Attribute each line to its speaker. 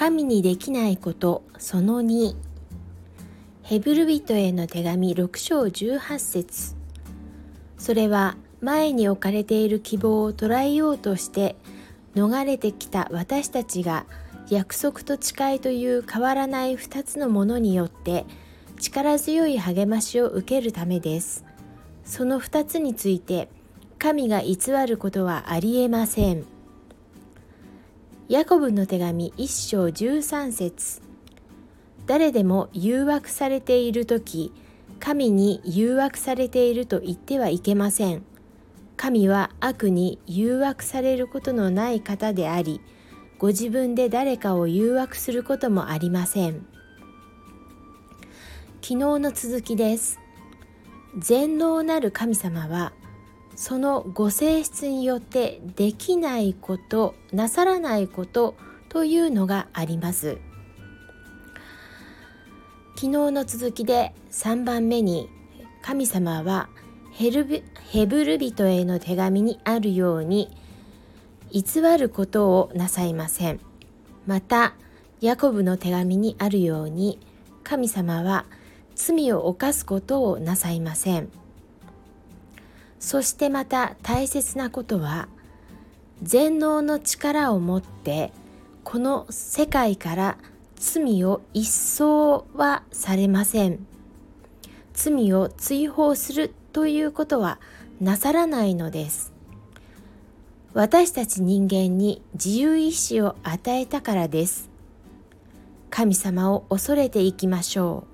Speaker 1: 神にできないことその2ヘブル人への手紙6章18節。それは前に置かれている希望を捉えようとして逃れてきた私たちが約束と誓いという変わらない2つのものによって力強い励ましを受けるためです。その2つについて神が偽ることはありえません。ヤコブの手紙1章13節。誰でも誘惑されている時神に誘惑されていると言ってはいけません。神は悪に誘惑されることのない方でありご自分で誰かを誘惑することもありません。昨日の続きです。全能なる神様はそのご性質によってできないことなさらないことというのがあります。昨日の続きで3番目に神様はヘルヘブル人への手紙にあるように偽ることをなさいません。またヤコブの手紙にあるように神様は罪を犯すことをなさいません。そしてまた大切なことは全能の力を持ってこの世界から罪を一掃はされません。罪を追放するということはなさらないのです。私たち人間に自由意志を与えたからです。神様を恐れていきましょう。